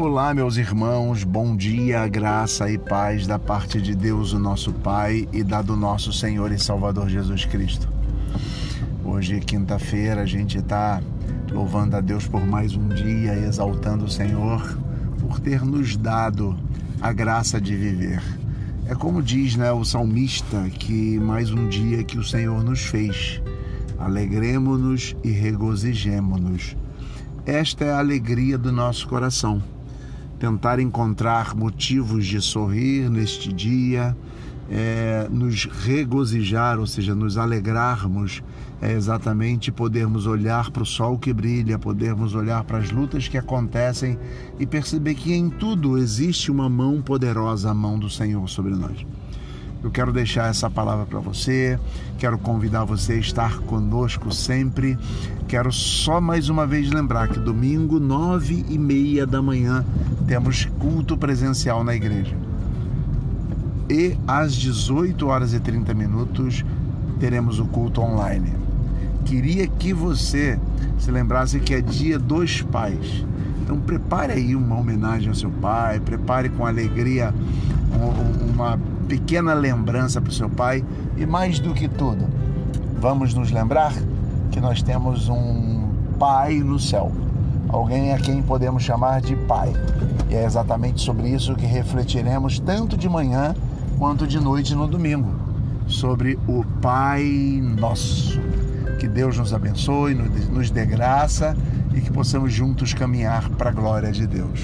Olá, meus irmãos, bom dia, graça e paz da parte de Deus, o nosso Pai, e da do nosso Senhor e Salvador Jesus Cristo. Hoje, quinta-feira, a gente está louvando a Deus por mais um dia, exaltando o Senhor por ter nos dado a graça de viver. É como diz né, o salmista que mais um dia que o Senhor nos fez. Alegremos-nos e regozijemo-nos. Esta é a alegria do nosso coração tentar encontrar motivos de sorrir neste dia, é, nos regozijar, ou seja, nos alegrarmos, é exatamente podermos olhar para o sol que brilha, podermos olhar para as lutas que acontecem e perceber que em tudo existe uma mão poderosa, a mão do Senhor sobre nós. Eu quero deixar essa palavra para você, quero convidar você a estar conosco sempre. Quero só mais uma vez lembrar que domingo, nove e meia da manhã, temos culto presencial na igreja. E às 18 horas e 30 minutos teremos o culto online. Queria que você se lembrasse que é dia dos pais. Então prepare aí uma homenagem ao seu pai, prepare com alegria uma pequena lembrança para o seu pai e mais do que tudo, vamos nos lembrar que nós temos um pai no céu, alguém a quem podemos chamar de pai. E é exatamente sobre isso que refletiremos tanto de manhã quanto de noite no domingo, sobre o Pai Nosso. Que Deus nos abençoe, nos dê graça e que possamos juntos caminhar para a glória de Deus.